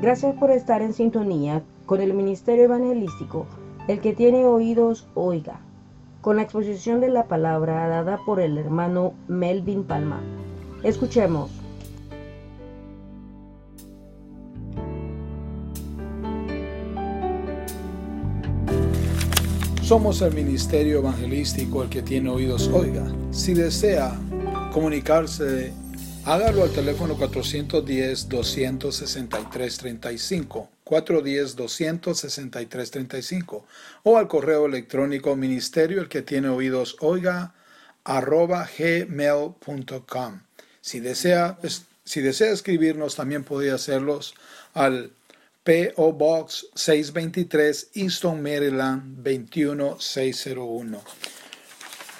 gracias por estar en sintonía con el Ministerio Evangelístico. El que tiene oídos, oiga, con la exposición de la palabra dada por el hermano Melvin Palma. Escuchemos. Somos el Ministerio Evangelístico, el que tiene oídos, oiga. Si desea comunicarse, hágalo al teléfono 410-263-35, 410-263-35, o al correo electrónico ministerio, el que tiene oídos, oiga, arroba gmail.com. Si desea, si desea escribirnos, también podría hacerlos al P.O. Box 623, Easton, Maryland 21601.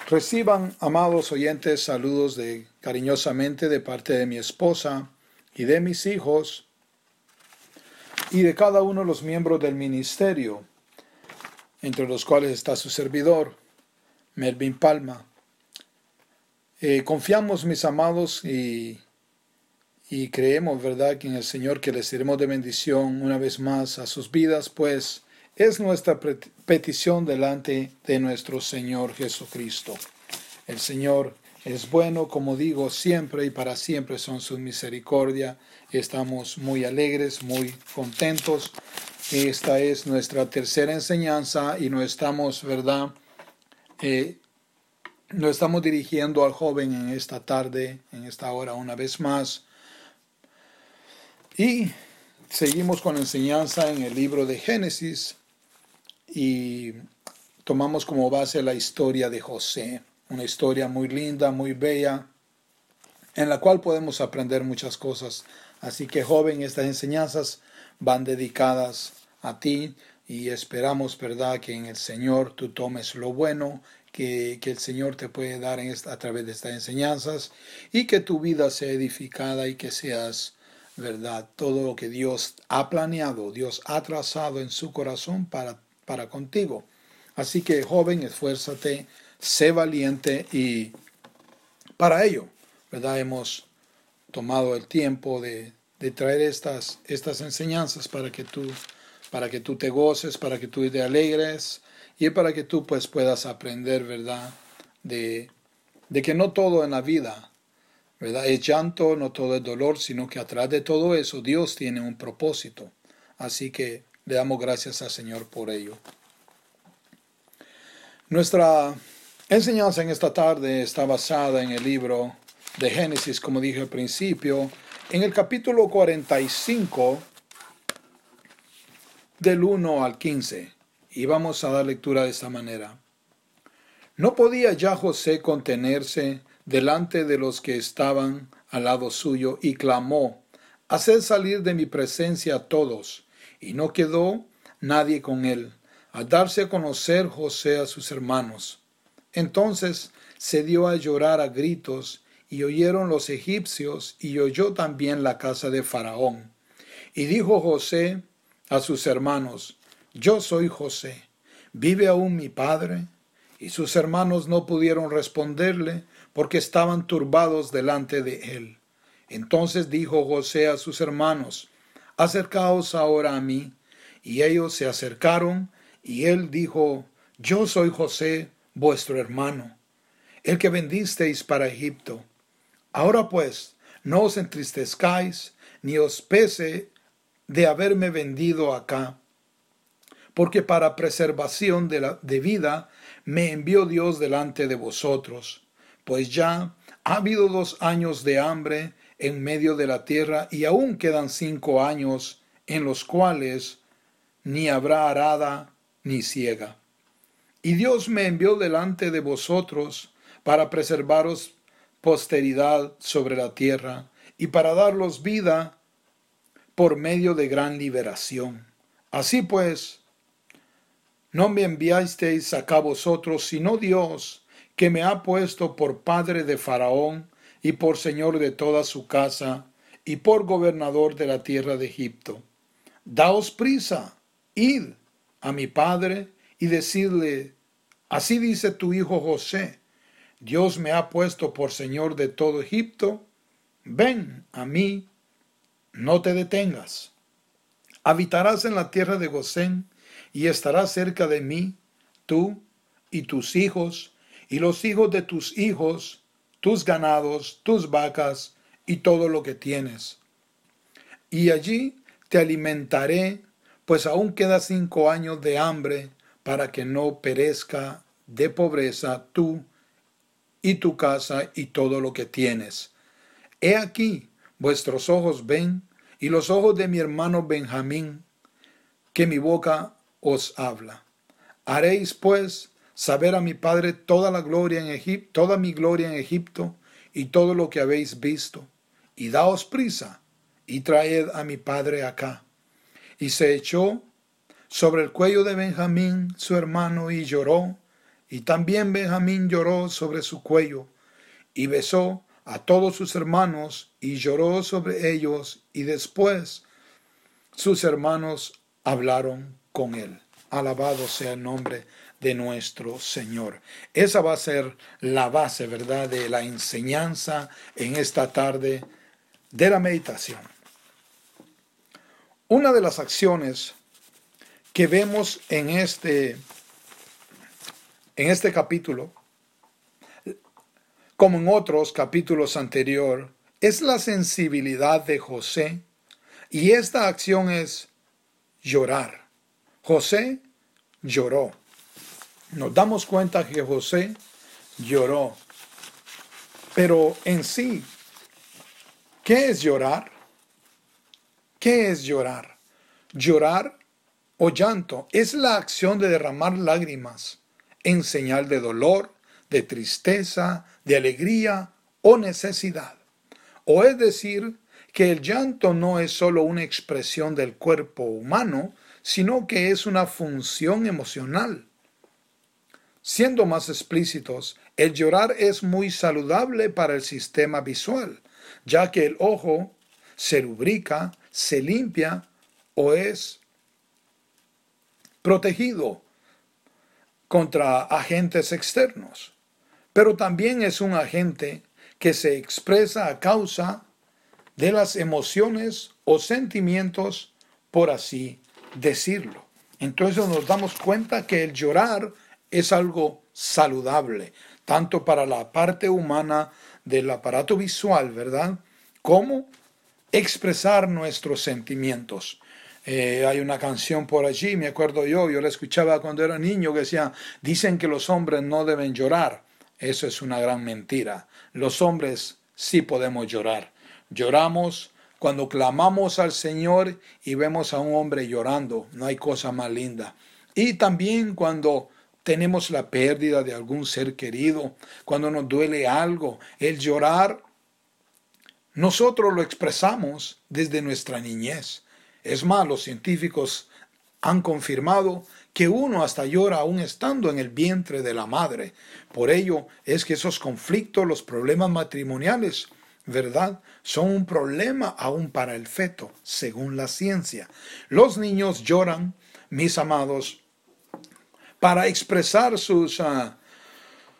Reciban, amados oyentes, saludos de cariñosamente de parte de mi esposa y de mis hijos y de cada uno de los miembros del ministerio, entre los cuales está su servidor, Melvin Palma. Eh, confiamos, mis amados, y y creemos, ¿verdad?, que en el Señor que les seremos de bendición una vez más a sus vidas, pues es nuestra petición delante de nuestro Señor Jesucristo. El Señor es bueno, como digo, siempre y para siempre son su misericordia. Estamos muy alegres, muy contentos. Esta es nuestra tercera enseñanza y no estamos, ¿verdad? Eh, no estamos dirigiendo al joven en esta tarde, en esta hora una vez más y seguimos con la enseñanza en el libro de Génesis y tomamos como base la historia de José, una historia muy linda, muy bella, en la cual podemos aprender muchas cosas. Así que joven, estas enseñanzas van dedicadas a ti y esperamos, ¿verdad?, que en el Señor tú tomes lo bueno que, el Señor te puede dar en a través de estas enseñanzas y que tu vida sea edificada y que seas ¿verdad? Todo lo que Dios ha planeado, Dios ha trazado en su corazón para, para contigo. Así que joven, esfuérzate, sé valiente y para ello, ¿verdad? Hemos tomado el tiempo de, traer estas, estas enseñanzas para que tú para que tú te goces, para que tú te alegres y para que tú pues puedas aprender, ¿verdad? De, de que no todo en la vida ¿verdad? Es llanto, no todo es dolor, sino que atrás de todo eso Dios tiene un propósito. Así que le damos gracias al Señor por ello. Nuestra enseñanza en esta tarde está basada en el libro de Génesis, como dije al principio, en el capítulo 45 del 1 al 15. Y vamos a dar lectura de esta manera. No podía ya José contenerse delante de los que estaban al lado suyo y clamó, Haced salir de mi presencia a todos. Y no quedó nadie con él, al darse a conocer José a sus hermanos. Entonces se dio a llorar a gritos, y oyeron los egipcios, y oyó también la casa de Faraón. Y dijo José a sus hermanos, Yo soy José, ¿vive aún mi padre? Y sus hermanos no pudieron responderle, porque estaban turbados delante de él. Entonces dijo José a sus hermanos, Acercaos ahora a mí. Y ellos se acercaron, y él dijo, Yo soy José, vuestro hermano, el que vendisteis para Egipto. Ahora pues, no os entristezcáis, ni os pese de haberme vendido acá, porque para preservación de, la, de vida me envió Dios delante de vosotros pues ya ha habido dos años de hambre en medio de la tierra y aún quedan cinco años en los cuales ni habrá arada ni ciega. Y Dios me envió delante de vosotros para preservaros posteridad sobre la tierra y para daros vida por medio de gran liberación. Así pues, no me enviasteis acá vosotros, sino Dios, que me ha puesto por padre de Faraón y por señor de toda su casa y por gobernador de la tierra de Egipto. Daos prisa, id a mi padre y decidle, así dice tu hijo José, Dios me ha puesto por señor de todo Egipto, ven a mí, no te detengas. Habitarás en la tierra de Gosén y estarás cerca de mí, tú y tus hijos, y los hijos de tus hijos, tus ganados, tus vacas y todo lo que tienes. Y allí te alimentaré, pues aún queda cinco años de hambre para que no perezca de pobreza tú y tu casa y todo lo que tienes. He aquí, vuestros ojos ven, y los ojos de mi hermano Benjamín, que mi boca os habla. Haréis pues saber a mi padre toda la gloria en Egipto, toda mi gloria en Egipto, y todo lo que habéis visto. Y daos prisa, y traed a mi padre acá. Y se echó sobre el cuello de Benjamín, su hermano, y lloró, y también Benjamín lloró sobre su cuello, y besó a todos sus hermanos, y lloró sobre ellos, y después sus hermanos hablaron con él. Alabado sea el nombre de nuestro Señor. Esa va a ser la base, ¿verdad?, de la enseñanza en esta tarde de la meditación. Una de las acciones que vemos en este, en este capítulo, como en otros capítulos anteriores, es la sensibilidad de José y esta acción es llorar. José lloró. Nos damos cuenta que José lloró. Pero en sí, ¿qué es llorar? ¿Qué es llorar? Llorar o llanto es la acción de derramar lágrimas en señal de dolor, de tristeza, de alegría o necesidad. O es decir, que el llanto no es solo una expresión del cuerpo humano, sino que es una función emocional. Siendo más explícitos, el llorar es muy saludable para el sistema visual, ya que el ojo se lubrica, se limpia o es protegido contra agentes externos, pero también es un agente que se expresa a causa de las emociones o sentimientos, por así decirlo. Entonces nos damos cuenta que el llorar es algo saludable, tanto para la parte humana del aparato visual, ¿verdad? Como expresar nuestros sentimientos. Eh, hay una canción por allí, me acuerdo yo, yo la escuchaba cuando era niño que decía, dicen que los hombres no deben llorar. Eso es una gran mentira. Los hombres sí podemos llorar. Lloramos cuando clamamos al Señor y vemos a un hombre llorando. No hay cosa más linda. Y también cuando tenemos la pérdida de algún ser querido, cuando nos duele algo, el llorar, nosotros lo expresamos desde nuestra niñez. Es más, los científicos han confirmado que uno hasta llora aún estando en el vientre de la madre. Por ello es que esos conflictos, los problemas matrimoniales, ¿verdad? Son un problema aún para el feto, según la ciencia. Los niños lloran, mis amados, para expresar sus, ah,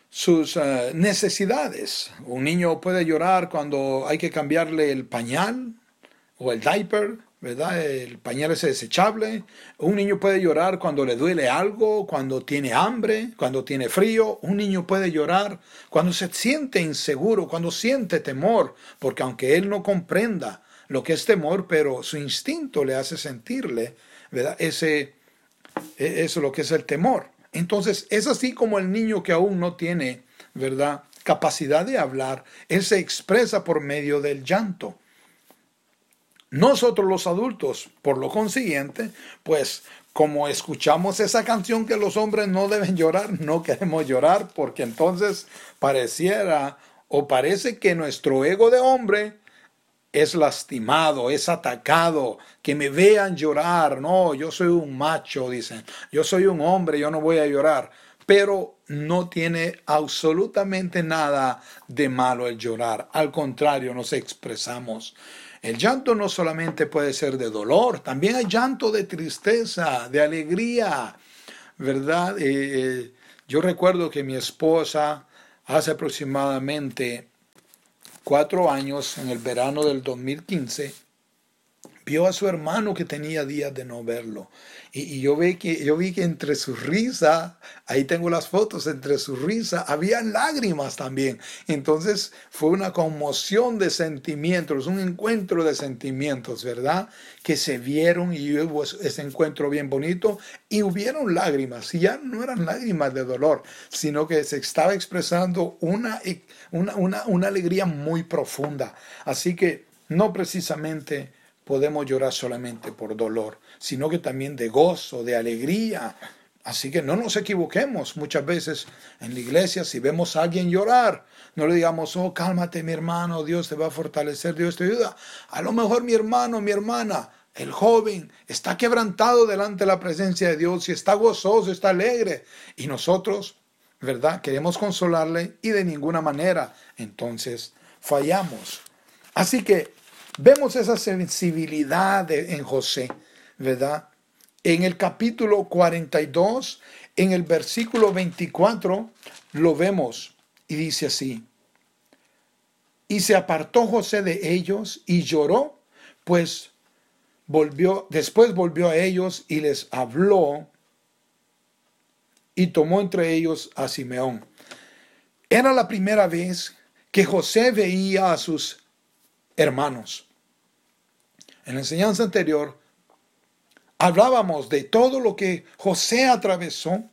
sus ah, necesidades. Un niño puede llorar cuando hay que cambiarle el pañal o el diaper, ¿verdad? El pañal es desechable. Un niño puede llorar cuando le duele algo, cuando tiene hambre, cuando tiene frío. Un niño puede llorar cuando se siente inseguro, cuando siente temor, porque aunque él no comprenda lo que es temor, pero su instinto le hace sentirle. Ese, e, eso es lo que es el temor. Entonces, es así como el niño que aún no tiene, ¿verdad? Capacidad de hablar, él se expresa por medio del llanto. Nosotros los adultos, por lo consiguiente, pues como escuchamos esa canción que los hombres no deben llorar, no queremos llorar porque entonces pareciera o parece que nuestro ego de hombre es lastimado, es atacado, que me vean llorar. No, yo soy un macho, dicen. Yo soy un hombre, yo no voy a llorar. Pero no tiene absolutamente nada de malo el llorar. Al contrario, nos expresamos. El llanto no solamente puede ser de dolor, también hay llanto de tristeza, de alegría, ¿verdad? Eh, eh, yo recuerdo que mi esposa hace aproximadamente cuatro años, en el verano del 2015, vio a su hermano que tenía días de no verlo. Y, yo, vi que, yo vi que entre su risa, ahí tengo las fotos, entre su risa había lágrimas también. Entonces fue una conmoción de sentimientos, un encuentro de sentimientos, ¿verdad? Que se vieron y hubo ese encuentro bien bonito y hubieron lágrimas. Y ya no eran lágrimas de dolor, sino que se estaba expresando una, una, una, una alegría muy profunda. Así que no precisamente podemos llorar solamente por dolor, sino que también de gozo, de alegría. Así que no nos equivoquemos muchas veces en la iglesia si vemos a alguien llorar. No le digamos, oh, cálmate mi hermano, Dios te va a fortalecer, Dios te ayuda. A lo mejor mi hermano, mi hermana, el joven está quebrantado delante de la presencia de Dios y está gozoso, está alegre. Y nosotros, ¿verdad? Queremos consolarle y de ninguna manera. Entonces fallamos. Así que Vemos esa sensibilidad en José, ¿verdad? En el capítulo 42, en el versículo 24, lo vemos y dice así. Y se apartó José de ellos y lloró, pues volvió, después volvió a ellos y les habló y tomó entre ellos a Simeón. Era la primera vez que José veía a sus hermanos. En la enseñanza anterior hablábamos de todo lo que José atravesó,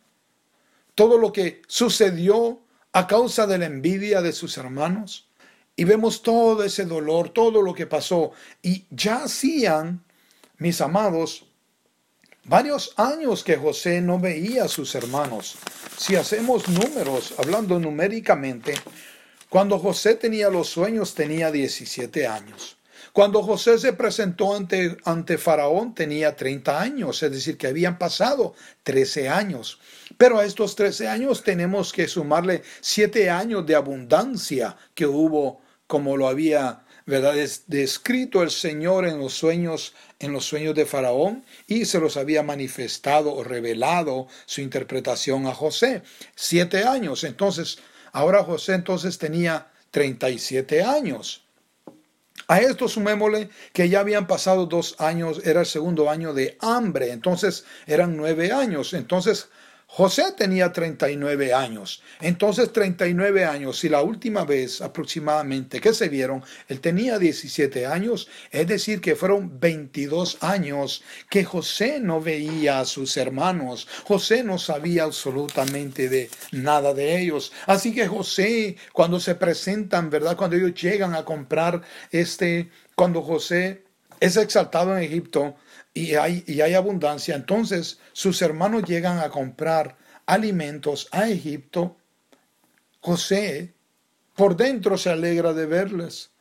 todo lo que sucedió a causa de la envidia de sus hermanos. Y vemos todo ese dolor, todo lo que pasó. Y ya hacían, mis amados, varios años que José no veía a sus hermanos. Si hacemos números, hablando numéricamente, cuando José tenía los sueños tenía 17 años. Cuando José se presentó ante, ante Faraón tenía 30 años, es decir, que habían pasado 13 años. Pero a estos 13 años tenemos que sumarle 7 años de abundancia que hubo, como lo había ¿verdad? descrito el Señor en los sueños, en los sueños de Faraón, y se los había manifestado o revelado su interpretación a José. Siete años. Entonces, ahora José entonces tenía 37 años. A esto sumémosle que ya habían pasado dos años, era el segundo año de hambre, entonces eran nueve años. Entonces José tenía 39 años. Entonces 39 años, y la última vez aproximadamente que se vieron, él tenía 17 años, es decir, que fueron 22 años que José no veía a sus hermanos. José no sabía absolutamente de nada de ellos. Así que José, cuando se presentan, ¿verdad? Cuando ellos llegan a comprar este, cuando José es exaltado en Egipto, y hay, y hay abundancia, entonces sus hermanos llegan a comprar alimentos a Egipto. José por dentro se alegra de verles,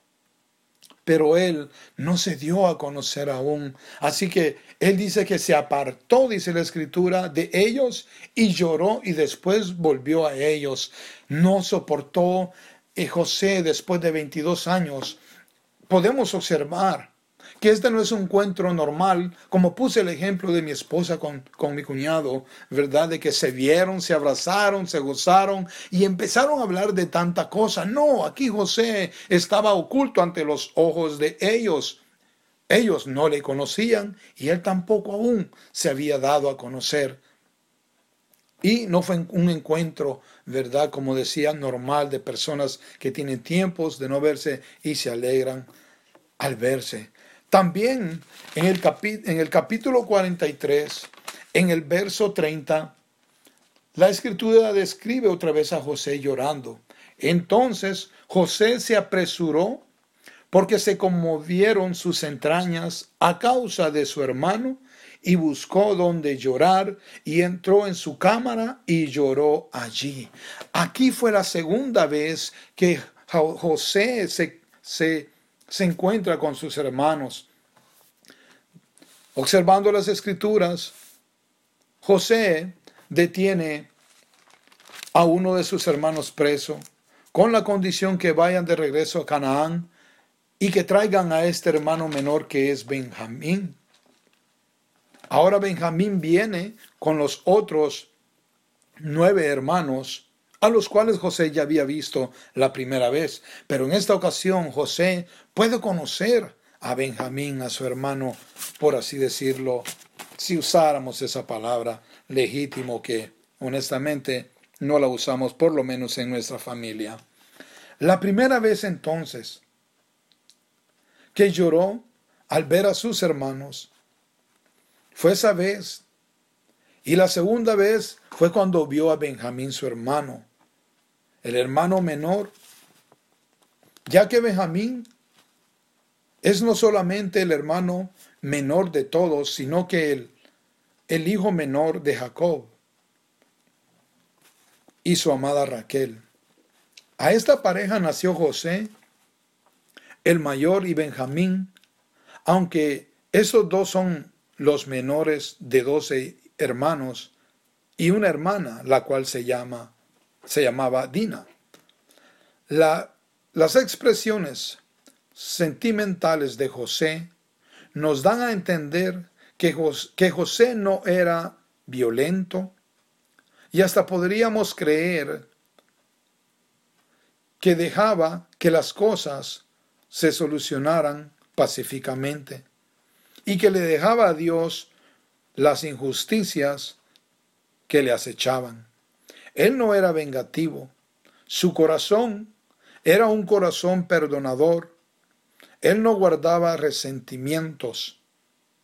pero él no se dio a conocer aún. Así que él dice que se apartó, dice la escritura, de ellos y lloró y después volvió a ellos. No soportó y José después de 22 años. Podemos observar que este no es un encuentro normal, como puse el ejemplo de mi esposa con, con mi cuñado, ¿verdad? De que se vieron, se abrazaron, se gozaron y empezaron a hablar de tanta cosa. No, aquí José estaba oculto ante los ojos de ellos. Ellos no le conocían y él tampoco aún se había dado a conocer. Y no fue un encuentro, ¿verdad? Como decía, normal de personas que tienen tiempos de no verse y se alegran al verse. También en el, en el capítulo 43, en el verso 30, la escritura describe otra vez a José llorando. Entonces José se apresuró porque se conmovieron sus entrañas a causa de su hermano y buscó donde llorar y entró en su cámara y lloró allí. Aquí fue la segunda vez que José se, se se encuentra con sus hermanos. Observando las escrituras, José detiene a uno de sus hermanos preso con la condición que vayan de regreso a Canaán y que traigan a este hermano menor que es Benjamín. Ahora Benjamín viene con los otros nueve hermanos a los cuales José ya había visto la primera vez. Pero en esta ocasión José puede conocer a Benjamín, a su hermano, por así decirlo, si usáramos esa palabra legítimo que honestamente no la usamos por lo menos en nuestra familia. La primera vez entonces que lloró al ver a sus hermanos fue esa vez. Y la segunda vez fue cuando vio a Benjamín su hermano, el hermano menor, ya que Benjamín es no solamente el hermano menor de todos, sino que el, el hijo menor de Jacob y su amada Raquel. A esta pareja nació José, el mayor, y Benjamín, aunque esos dos son los menores de doce hermanos y una hermana, la cual se, llama, se llamaba Dina. La, las expresiones sentimentales de José nos dan a entender que José no era violento y hasta podríamos creer que dejaba que las cosas se solucionaran pacíficamente y que le dejaba a Dios las injusticias que le acechaban. Él no era vengativo, su corazón era un corazón perdonador él no guardaba resentimientos.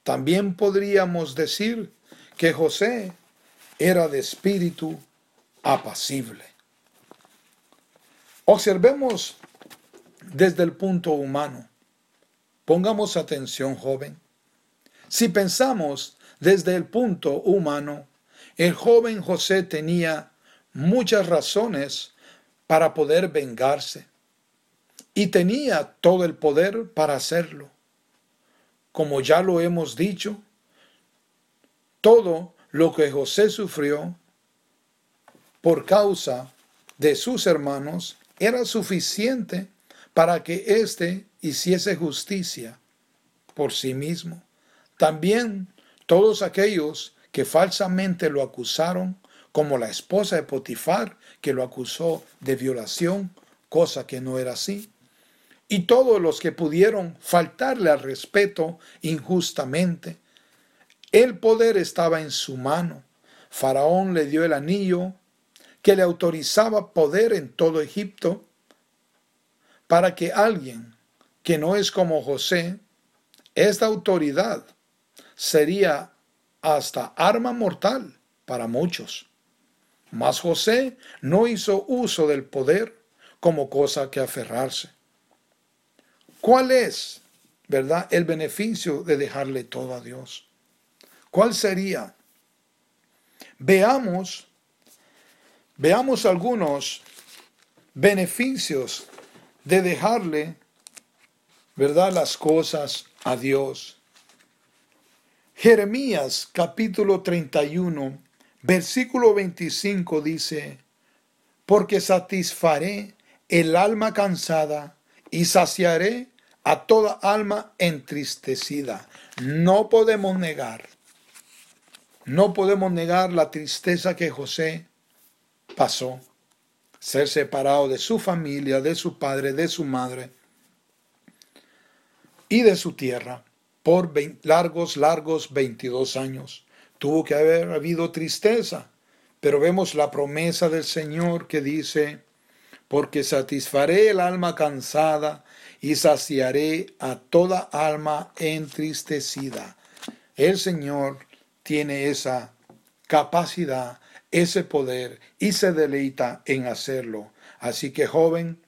También podríamos decir que José era de espíritu apacible. Observemos desde el punto humano. Pongamos atención, joven. Si pensamos desde el punto humano, el joven José tenía muchas razones para poder vengarse y tenía todo el poder para hacerlo. Como ya lo hemos dicho, todo lo que José sufrió por causa de sus hermanos era suficiente para que éste hiciese justicia por sí mismo. También todos aquellos que falsamente lo acusaron, como la esposa de Potifar, que lo acusó de violación, cosa que no era así y todos los que pudieron faltarle al respeto injustamente. El poder estaba en su mano. Faraón le dio el anillo que le autorizaba poder en todo Egipto para que alguien que no es como José, esta autoridad sería hasta arma mortal para muchos. Mas José no hizo uso del poder como cosa que aferrarse. ¿Cuál es, verdad, el beneficio de dejarle todo a Dios? ¿Cuál sería? Veamos, veamos algunos beneficios de dejarle, verdad, las cosas a Dios. Jeremías capítulo 31, versículo 25 dice, porque satisfaré el alma cansada y saciaré a toda alma entristecida. No podemos negar, no podemos negar la tristeza que José pasó, ser separado de su familia, de su padre, de su madre y de su tierra por largos, largos 22 años. Tuvo que haber habido tristeza, pero vemos la promesa del Señor que dice, porque satisfaré el alma cansada y saciaré a toda alma entristecida. El Señor tiene esa capacidad, ese poder y se deleita en hacerlo. Así que joven,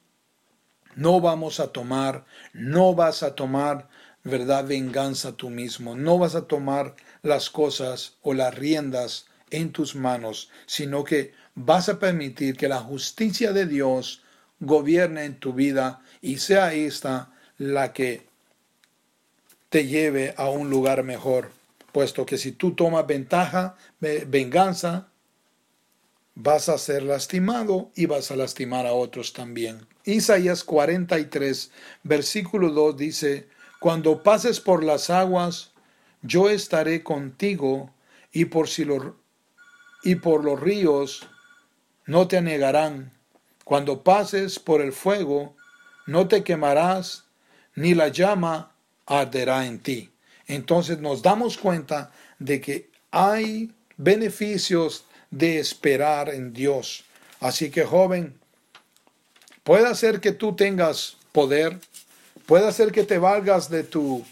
no vamos a tomar, no vas a tomar, verdad, venganza tú mismo, no vas a tomar las cosas o las riendas en tus manos, sino que vas a permitir que la justicia de Dios gobierne en tu vida y sea esta la que te lleve a un lugar mejor, puesto que si tú tomas ventaja, venganza, vas a ser lastimado y vas a lastimar a otros también. Isaías 43, versículo 2 dice, Cuando pases por las aguas, yo estaré contigo, y por, si y por los ríos no te anegarán. Cuando pases por el fuego, no te quemarás, ni la llama arderá en ti. Entonces nos damos cuenta de que hay beneficios de esperar en Dios. Así que joven, puede ser que tú tengas poder, puede ser que te valgas de tu,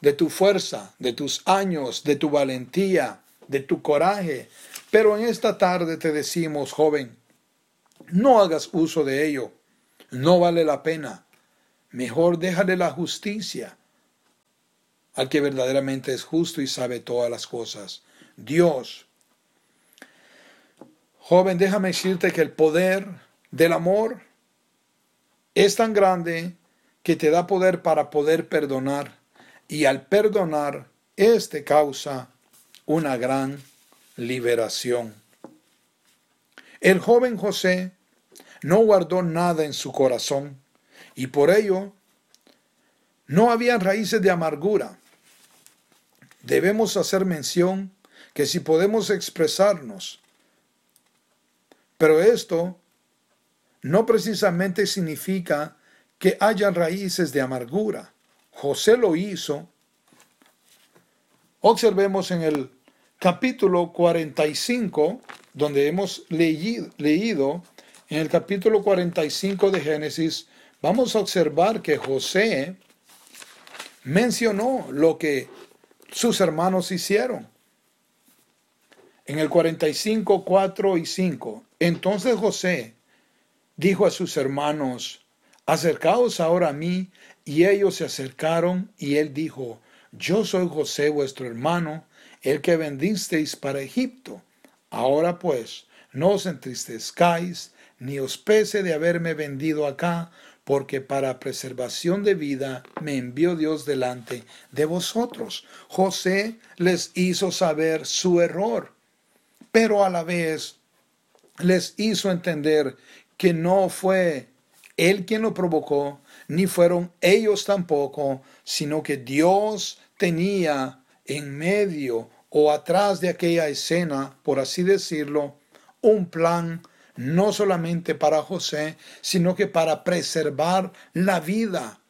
de tu fuerza, de tus años, de tu valentía, de tu coraje. Pero en esta tarde te decimos, joven, no hagas uso de ello. No vale la pena. Mejor déjale la justicia al que verdaderamente es justo y sabe todas las cosas. Dios. Joven, déjame decirte que el poder del amor es tan grande que te da poder para poder perdonar. Y al perdonar, este causa una gran liberación. El joven José no guardó nada en su corazón y por ello no había raíces de amargura. Debemos hacer mención que si podemos expresarnos, pero esto no precisamente significa que haya raíces de amargura. José lo hizo. Observemos en el capítulo 45, donde hemos leído, leído en el capítulo 45 de Génesis, vamos a observar que José mencionó lo que sus hermanos hicieron. En el 45, 4 y 5, entonces José dijo a sus hermanos, acercaos ahora a mí, y ellos se acercaron, y él dijo, yo soy José vuestro hermano, el que vendisteis para Egipto. Ahora pues, no os entristezcáis, ni os pese de haberme vendido acá, porque para preservación de vida me envió Dios delante de vosotros. José les hizo saber su error, pero a la vez les hizo entender que no fue él quien lo provocó, ni fueron ellos tampoco, sino que Dios tenía en medio o atrás de aquella escena, por así decirlo, un plan no solamente para José, sino que para preservar la vida.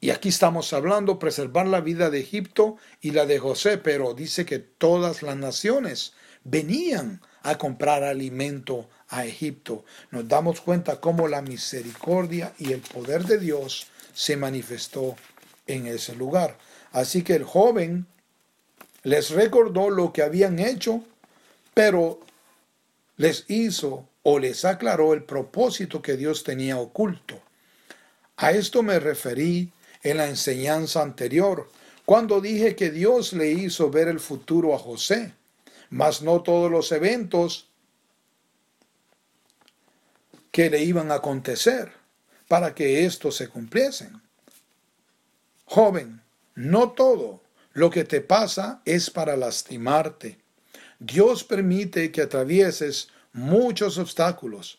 Y aquí estamos hablando preservar la vida de Egipto y la de José, pero dice que todas las naciones venían a comprar alimento a Egipto. Nos damos cuenta cómo la misericordia y el poder de Dios se manifestó en ese lugar. Así que el joven les recordó lo que habían hecho, pero les hizo o les aclaró el propósito que Dios tenía oculto. A esto me referí en la enseñanza anterior, cuando dije que Dios le hizo ver el futuro a José, mas no todos los eventos que le iban a acontecer para que estos se cumpliesen. Joven, no todo lo que te pasa es para lastimarte. Dios permite que atravieses muchos obstáculos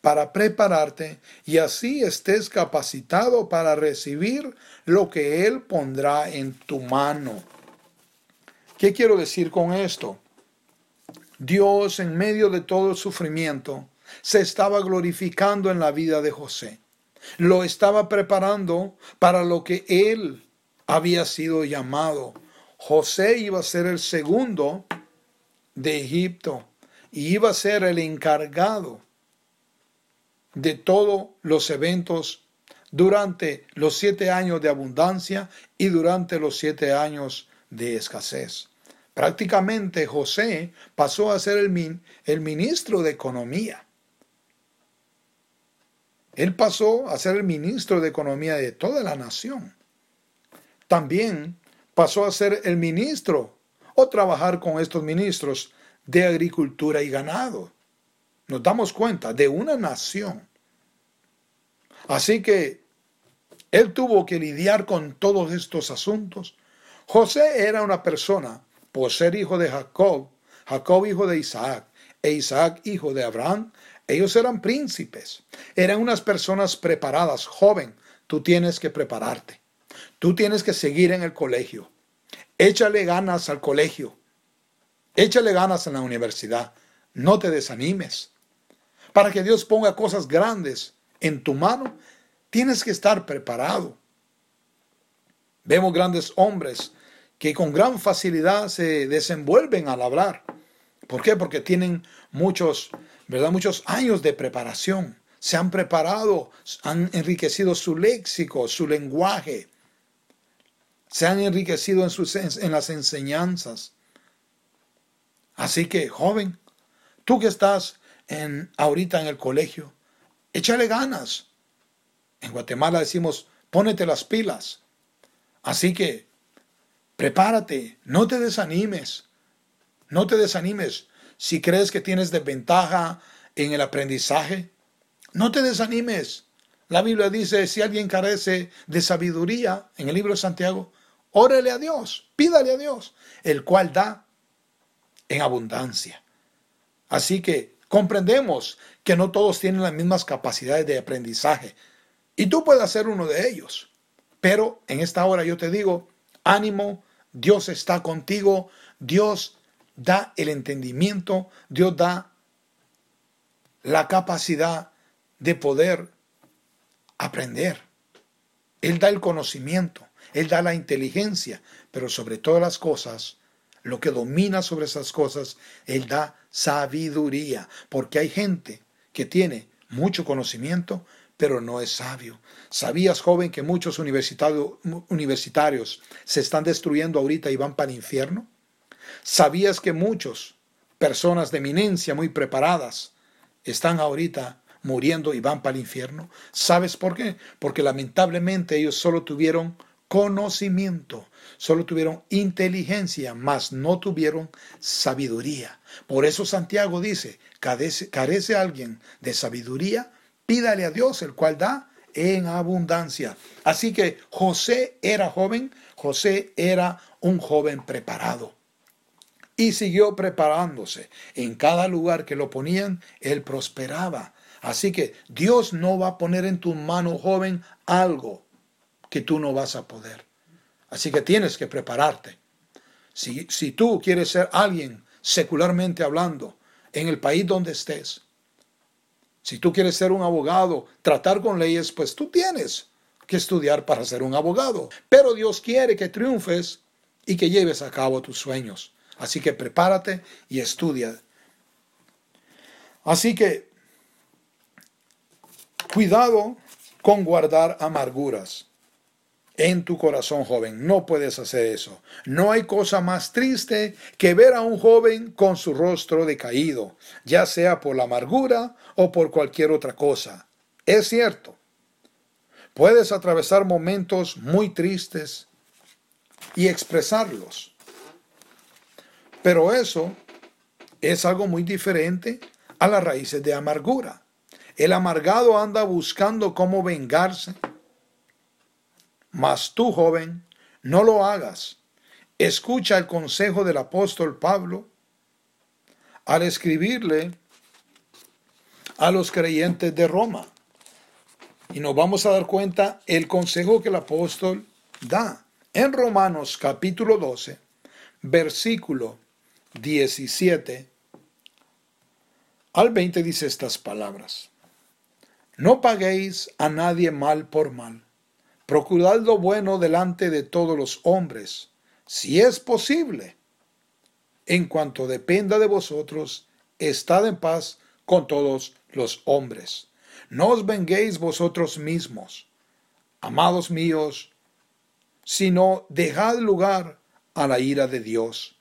para prepararte y así estés capacitado para recibir lo que Él pondrá en tu mano. ¿Qué quiero decir con esto? Dios en medio de todo el sufrimiento se estaba glorificando en la vida de José. Lo estaba preparando para lo que él había sido llamado. José iba a ser el segundo de Egipto y iba a ser el encargado de todos los eventos durante los siete años de abundancia y durante los siete años de escasez. Prácticamente José pasó a ser el, el ministro de Economía. Él pasó a ser el ministro de Economía de toda la nación. También pasó a ser el ministro o trabajar con estos ministros de agricultura y ganado. Nos damos cuenta de una nación. Así que él tuvo que lidiar con todos estos asuntos. José era una persona, por ser hijo de Jacob, Jacob hijo de Isaac, e Isaac hijo de Abraham, ellos eran príncipes, eran unas personas preparadas. Joven, tú tienes que prepararte. Tú tienes que seguir en el colegio. Échale ganas al colegio. Échale ganas en la universidad. No te desanimes. Para que Dios ponga cosas grandes en tu mano, tienes que estar preparado. Vemos grandes hombres que con gran facilidad se desenvuelven al hablar. ¿Por qué? Porque tienen muchos, ¿verdad? Muchos años de preparación. Se han preparado, han enriquecido su léxico, su lenguaje. Se han enriquecido en, sus, en las enseñanzas. Así que, joven, tú que estás en, ahorita en el colegio, échale ganas. En Guatemala decimos, pónete las pilas. Así que prepárate, no te desanimes, no te desanimes. Si crees que tienes desventaja en el aprendizaje, no te desanimes. La Biblia dice, si alguien carece de sabiduría, en el libro de Santiago, órele a Dios, pídale a Dios, el cual da en abundancia. Así que comprendemos que no todos tienen las mismas capacidades de aprendizaje. Y tú puedes ser uno de ellos. Pero en esta hora yo te digo, ánimo, Dios está contigo, Dios da el entendimiento, Dios da la capacidad de poder aprender. Él da el conocimiento, Él da la inteligencia, pero sobre todas las cosas, lo que domina sobre esas cosas, Él da sabiduría, porque hay gente que tiene mucho conocimiento, pero no es sabio. ¿Sabías, joven, que muchos universitarios se están destruyendo ahorita y van para el infierno? ¿Sabías que muchos personas de eminencia muy preparadas están ahorita muriendo y van para el infierno? ¿Sabes por qué? Porque lamentablemente ellos solo tuvieron conocimiento, solo tuvieron inteligencia, mas no tuvieron sabiduría. Por eso Santiago dice, carece, carece alguien de sabiduría, pídale a Dios, el cual da en abundancia. Así que José era joven, José era un joven preparado. Y siguió preparándose. En cada lugar que lo ponían, él prosperaba. Así que Dios no va a poner en tu mano, joven, algo que tú no vas a poder. Así que tienes que prepararte. Si, si tú quieres ser alguien secularmente hablando en el país donde estés, si tú quieres ser un abogado, tratar con leyes, pues tú tienes que estudiar para ser un abogado. Pero Dios quiere que triunfes y que lleves a cabo tus sueños. Así que prepárate y estudia. Así que cuidado con guardar amarguras en tu corazón, joven. No puedes hacer eso. No hay cosa más triste que ver a un joven con su rostro decaído, ya sea por la amargura o por cualquier otra cosa. Es cierto. Puedes atravesar momentos muy tristes y expresarlos. Pero eso es algo muy diferente a las raíces de amargura. El amargado anda buscando cómo vengarse mas tú, joven, no lo hagas. Escucha el consejo del apóstol Pablo al escribirle a los creyentes de Roma. Y nos vamos a dar cuenta el consejo que el apóstol da. En Romanos capítulo 12, versículo 17 al 20 dice estas palabras. No paguéis a nadie mal por mal Procurad lo bueno delante de todos los hombres, si es posible. En cuanto dependa de vosotros, estad en paz con todos los hombres. No os venguéis vosotros mismos, amados míos, sino dejad lugar a la ira de Dios.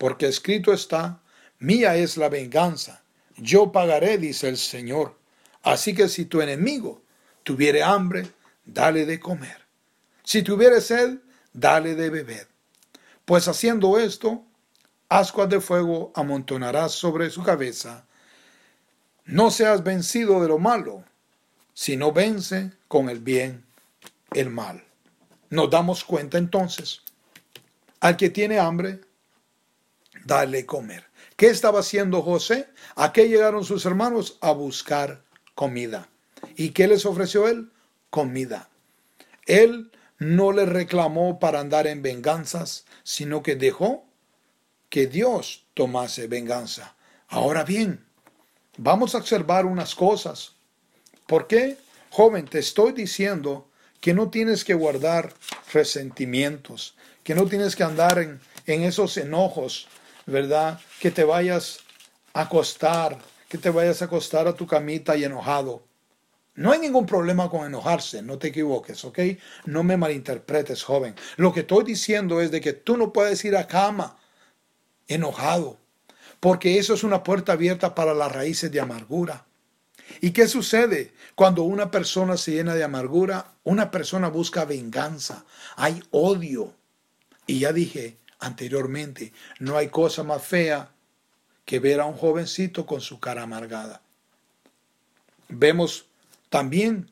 Porque escrito está, mía es la venganza, yo pagaré, dice el Señor. Así que si tu enemigo tuviere hambre, dale de comer. Si tuviere sed, dale de beber. Pues haciendo esto, ascuas de fuego amontonarás sobre su cabeza. No seas vencido de lo malo, sino vence con el bien el mal. Nos damos cuenta entonces, al que tiene hambre, dale comer. ¿Qué estaba haciendo José? ¿A qué llegaron sus hermanos? A buscar comida. ¿Y qué les ofreció él? comida. Él no le reclamó para andar en venganzas, sino que dejó que Dios tomase venganza. Ahora bien, vamos a observar unas cosas. ¿Por qué? Joven, te estoy diciendo que no tienes que guardar resentimientos, que no tienes que andar en, en esos enojos, ¿verdad? Que te vayas a acostar, que te vayas a acostar a tu camita y enojado. No hay ningún problema con enojarse, no te equivoques, ¿ok? No me malinterpretes, joven. Lo que estoy diciendo es de que tú no puedes ir a cama enojado, porque eso es una puerta abierta para las raíces de amargura. ¿Y qué sucede cuando una persona se llena de amargura? Una persona busca venganza, hay odio. Y ya dije anteriormente, no hay cosa más fea que ver a un jovencito con su cara amargada. Vemos también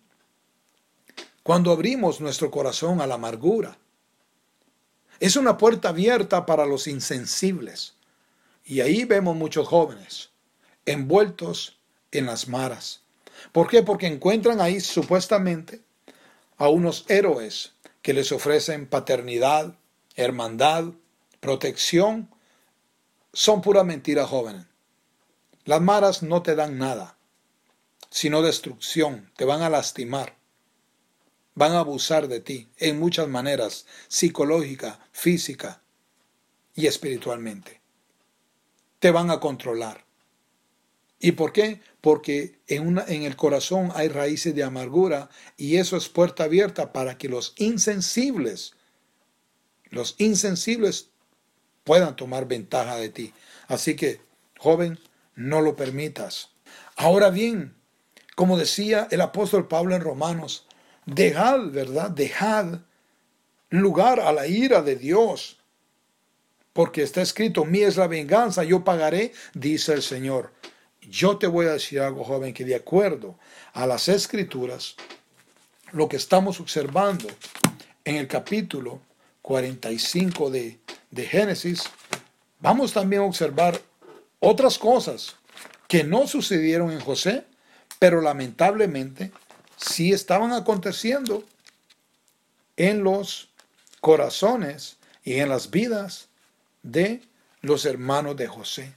cuando abrimos nuestro corazón a la amargura. Es una puerta abierta para los insensibles. Y ahí vemos muchos jóvenes envueltos en las maras. ¿Por qué? Porque encuentran ahí supuestamente a unos héroes que les ofrecen paternidad, hermandad, protección. Son pura mentira, jóvenes. Las maras no te dan nada, sino destrucción. Te van a lastimar. Van a abusar de ti en muchas maneras, psicológica, física y espiritualmente. Te van a controlar. ¿Y por qué? Porque en, una, en el corazón hay raíces de amargura y eso es puerta abierta para que los insensibles, los insensibles puedan tomar ventaja de ti. Así que, joven, no lo permitas. Ahora bien, como decía el apóstol Pablo en Romanos, dejad, ¿verdad? Dejad lugar a la ira de Dios. Porque está escrito, mí es la venganza, yo pagaré, dice el Señor. Yo te voy a decir algo, joven, que de acuerdo a las escrituras, lo que estamos observando en el capítulo 45 de, de Génesis, vamos también a observar otras cosas que no sucedieron en José, pero lamentablemente sí estaban aconteciendo en los corazones y en las vidas de los hermanos de José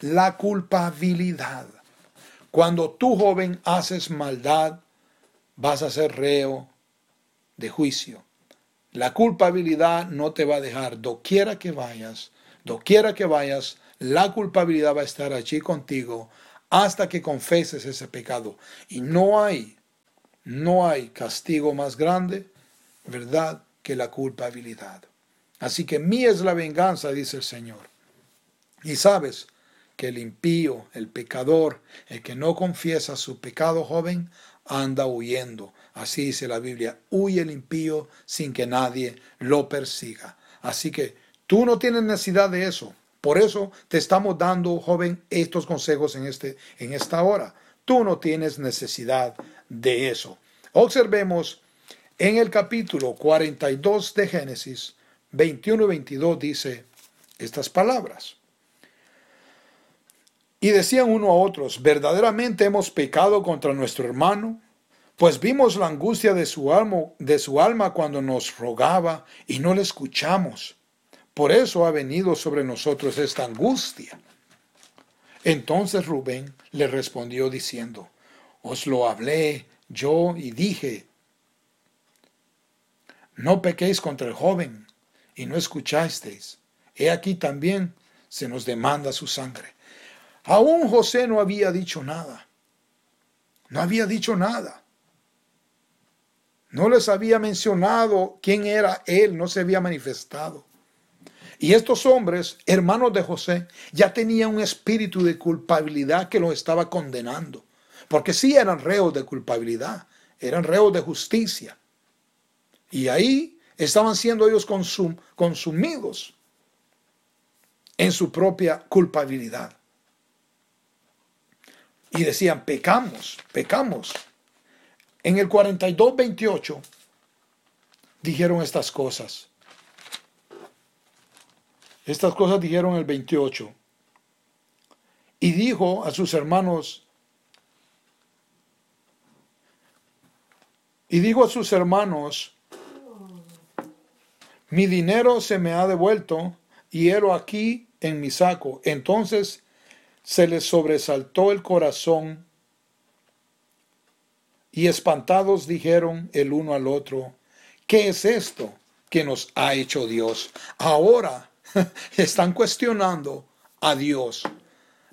la culpabilidad. Cuando tú joven haces maldad, vas a ser reo de juicio. La culpabilidad no te va a dejar, doquiera que vayas, doquiera que vayas, la culpabilidad va a estar allí contigo hasta que confeses ese pecado. Y no hay, no hay castigo más grande, ¿verdad?, que la culpabilidad. Así que mía es la venganza, dice el Señor. Y sabes, que el impío, el pecador, el que no confiesa su pecado joven, anda huyendo. Así dice la Biblia, huye el impío sin que nadie lo persiga. Así que tú no tienes necesidad de eso. Por eso te estamos dando, joven, estos consejos en, este, en esta hora. Tú no tienes necesidad de eso. Observemos en el capítulo 42 de Génesis, 21 y 22 dice estas palabras. Y decían uno a otros, verdaderamente hemos pecado contra nuestro hermano, pues vimos la angustia de su alma, de su alma cuando nos rogaba y no le escuchamos. Por eso ha venido sobre nosotros esta angustia. Entonces Rubén le respondió diciendo, os lo hablé yo y dije, no pequéis contra el joven y no escuchasteis. He aquí también se nos demanda su sangre. Aún José no había dicho nada. No había dicho nada. No les había mencionado quién era él, no se había manifestado. Y estos hombres, hermanos de José, ya tenían un espíritu de culpabilidad que los estaba condenando. Porque sí eran reos de culpabilidad, eran reos de justicia. Y ahí estaban siendo ellos consumidos en su propia culpabilidad y decían, pecamos, pecamos. En el 42-28 dijeron estas cosas. Estas cosas dijeron el 28. Y dijo a sus hermanos, y dijo a sus hermanos, mi dinero se me ha devuelto y hero aquí en mi saco. Entonces se les sobresaltó el corazón y espantados dijeron el uno al otro, ¿qué es esto? que nos ha hecho Dios. Ahora están cuestionando a Dios.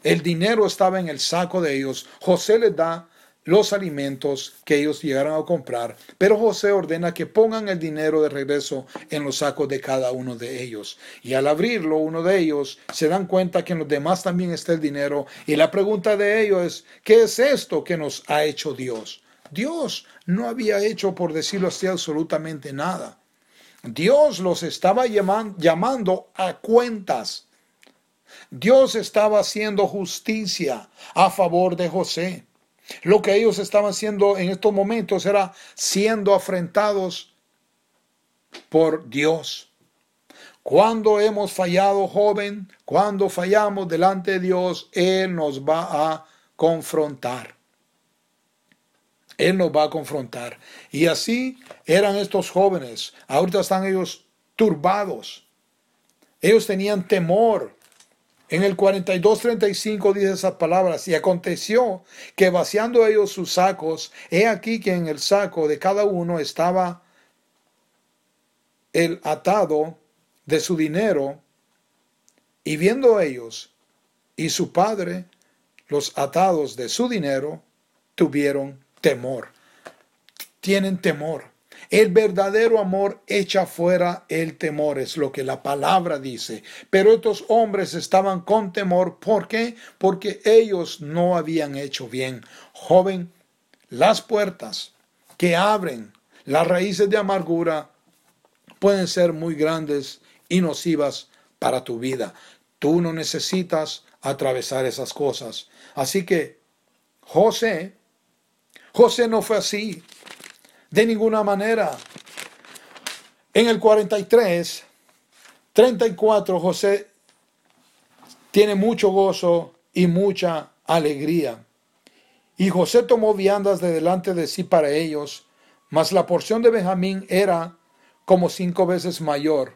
El dinero estaba en el saco de ellos. José les da los alimentos que ellos llegaron a comprar, pero José ordena que pongan el dinero de regreso en los sacos de cada uno de ellos. Y al abrirlo, uno de ellos se dan cuenta que en los demás también está el dinero. Y la pregunta de ellos es, ¿qué es esto que nos ha hecho Dios? Dios no había hecho, por decirlo así, absolutamente nada. Dios los estaba llamando a cuentas. Dios estaba haciendo justicia a favor de José. Lo que ellos estaban haciendo en estos momentos era siendo afrentados por Dios. Cuando hemos fallado, joven, cuando fallamos delante de Dios, Él nos va a confrontar. Él nos va a confrontar. Y así eran estos jóvenes. Ahorita están ellos turbados. Ellos tenían temor. En el 42-35 dice esas palabras, y aconteció que vaciando ellos sus sacos, he aquí que en el saco de cada uno estaba el atado de su dinero, y viendo ellos y su padre los atados de su dinero, tuvieron temor. Tienen temor. El verdadero amor echa fuera el temor, es lo que la palabra dice. Pero estos hombres estaban con temor. ¿Por qué? Porque ellos no habían hecho bien. Joven, las puertas que abren las raíces de amargura pueden ser muy grandes y nocivas para tu vida. Tú no necesitas atravesar esas cosas. Así que José, José no fue así de ninguna manera. En el 43, 34, José tiene mucho gozo y mucha alegría. Y José tomó viandas de delante de sí para ellos, mas la porción de Benjamín era como cinco veces mayor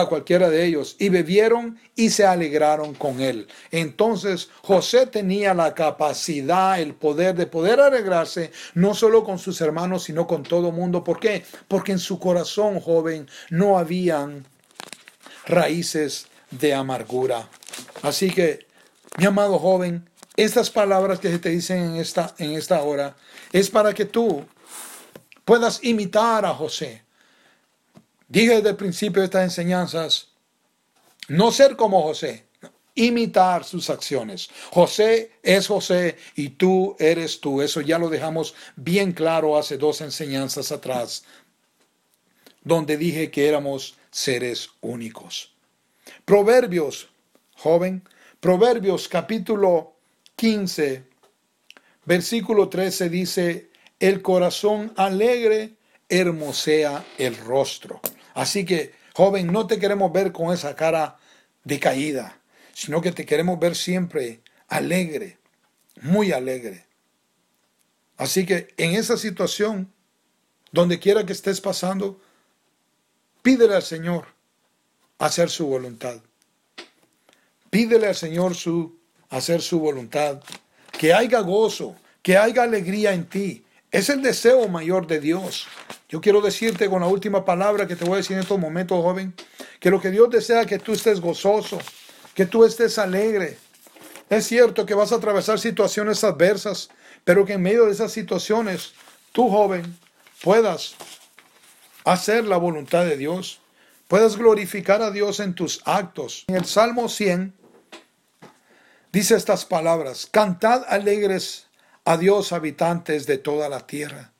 a cualquiera de ellos, y bebieron y se alegraron con él. Entonces José tenía la capacidad, el poder de poder alegrarse, no solo con sus hermanos, sino con todo mundo. ¿Por qué? Porque en su corazón, joven, no habían raíces de amargura. Así que, mi amado joven, estas palabras que se te dicen en esta, en esta hora es para que tú puedas imitar a José Dije desde el principio de estas enseñanzas, no ser como José, imitar sus acciones. José es José y tú eres tú. Eso ya lo dejamos bien claro hace dos enseñanzas atrás, donde dije que éramos seres únicos. Proverbios, joven, Proverbios capítulo 15, versículo 13 dice, el corazón alegre hermosea el rostro. Así que, joven, no te queremos ver con esa cara decaída, sino que te queremos ver siempre alegre, muy alegre. Así que en esa situación, donde quiera que estés pasando, pídele al Señor hacer su voluntad. Pídele al Señor su hacer su voluntad, que haya gozo, que haya alegría en ti. Es el deseo mayor de Dios. Yo quiero decirte con la última palabra que te voy a decir en estos momentos, joven, que lo que Dios desea es que tú estés gozoso, que tú estés alegre. Es cierto que vas a atravesar situaciones adversas, pero que en medio de esas situaciones, tú, joven, puedas hacer la voluntad de Dios, puedas glorificar a Dios en tus actos. En el Salmo 100 dice estas palabras, cantad alegres a Dios habitantes de toda la tierra.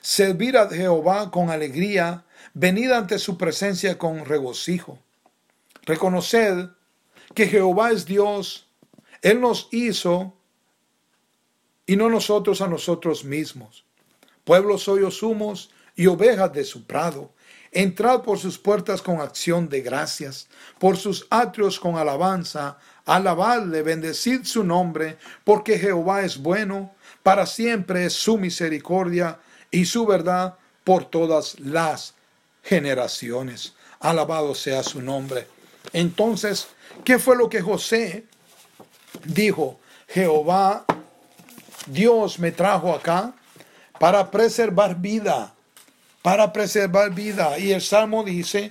Servir a Jehová con alegría, venid ante su presencia con regocijo. Reconoced que Jehová es Dios, Él nos hizo y no nosotros a nosotros mismos. Pueblo soy sumos y ovejas de su prado. Entrad por sus puertas con acción de gracias, por sus atrios con alabanza, alabadle, bendecid su nombre, porque Jehová es bueno, para siempre es su misericordia y su verdad por todas las generaciones. Alabado sea su nombre. Entonces, ¿qué fue lo que José dijo? Jehová, Dios me trajo acá para preservar vida. para preservar vida. Y el Salmo dice,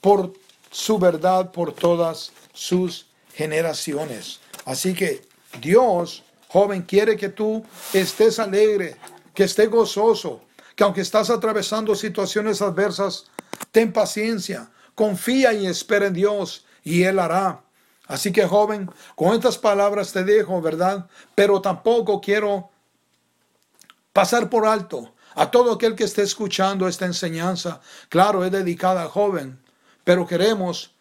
por su verdad, por todas sus generaciones. Así que Dios, joven, quiere que tú estés alegre, que estés gozoso, que aunque estás atravesando situaciones adversas, ten paciencia, confía y espera en Dios y Él hará. Así que joven, con estas palabras te dejo, ¿verdad? Pero tampoco quiero pasar por alto a todo aquel que esté escuchando esta enseñanza. Claro, es dedicada al joven, pero queremos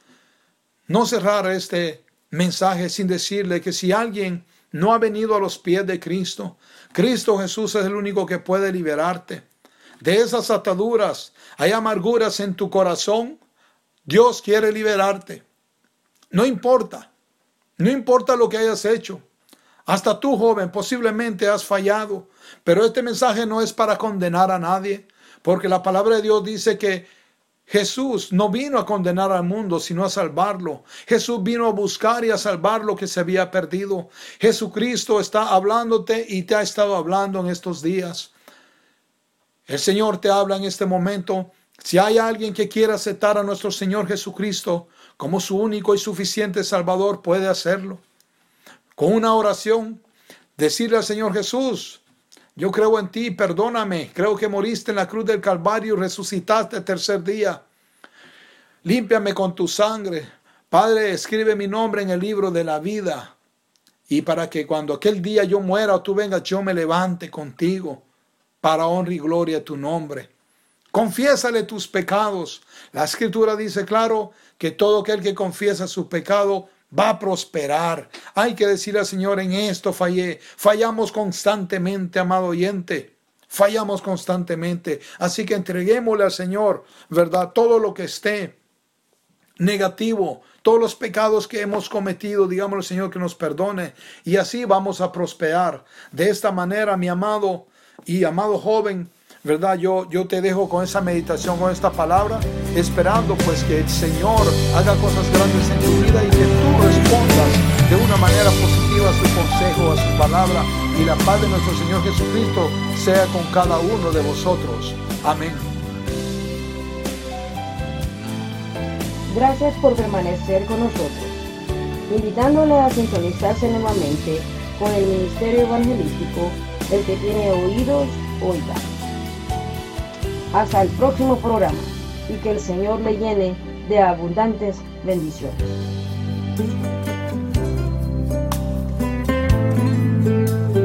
no cerrar este mensaje sin decirle que si alguien no ha venido a los pies de Cristo, Cristo Jesús es el único que puede liberarte de esas ataduras. Hay amarguras en tu corazón. Dios quiere liberarte. No importa, no importa lo que hayas hecho. Hasta tú, joven, posiblemente has fallado, pero este mensaje no es para condenar a nadie, porque la palabra de Dios dice que Jesús no vino a condenar al mundo, sino a salvarlo. Jesús vino a buscar y a salvar lo que se había perdido. Jesucristo está hablándote y te ha estado hablando en estos días. El Señor te habla en este momento. Si hay alguien que quiera aceptar a nuestro Señor Jesucristo como su único y suficiente Salvador puede hacerlo. Con una oración, decirle al Señor Jesús, yo creo en ti, perdóname, creo que moriste en la cruz del Calvario y resucitaste el tercer día. Límpiame con tu sangre. Padre, escribe mi nombre en el libro de la vida. Y para que cuando aquel día yo muera o tú vengas, yo me levante contigo para honra y gloria a tu nombre. Confiésale tus pecados. La escritura dice claro que todo aquel que confiesa su pecado va a prosperar. Hay que decirle al Señor, en esto fallé. Fallamos constantemente, amado oyente. Fallamos constantemente. Así que entreguémosle al Señor, ¿verdad? Todo lo que esté negativo, todos los pecados que hemos cometido, digámosle al Señor que nos perdone. Y así vamos a prosperar. De esta manera, mi amado y amado joven, ¿verdad? Yo, yo te dejo con esa meditación, con esta palabra, esperando pues que el Señor haga cosas grandes en tu vida y que respondas de una manera positiva a su consejo, a su palabra y la paz de nuestro Señor Jesucristo sea con cada uno de vosotros. Amén. Gracias por permanecer con nosotros, invitándole a sintonizarse nuevamente con el Ministerio Evangelístico, el que tiene oídos, oiga. Hasta el próximo programa y que el Señor le llene de abundantes bendiciones. thank you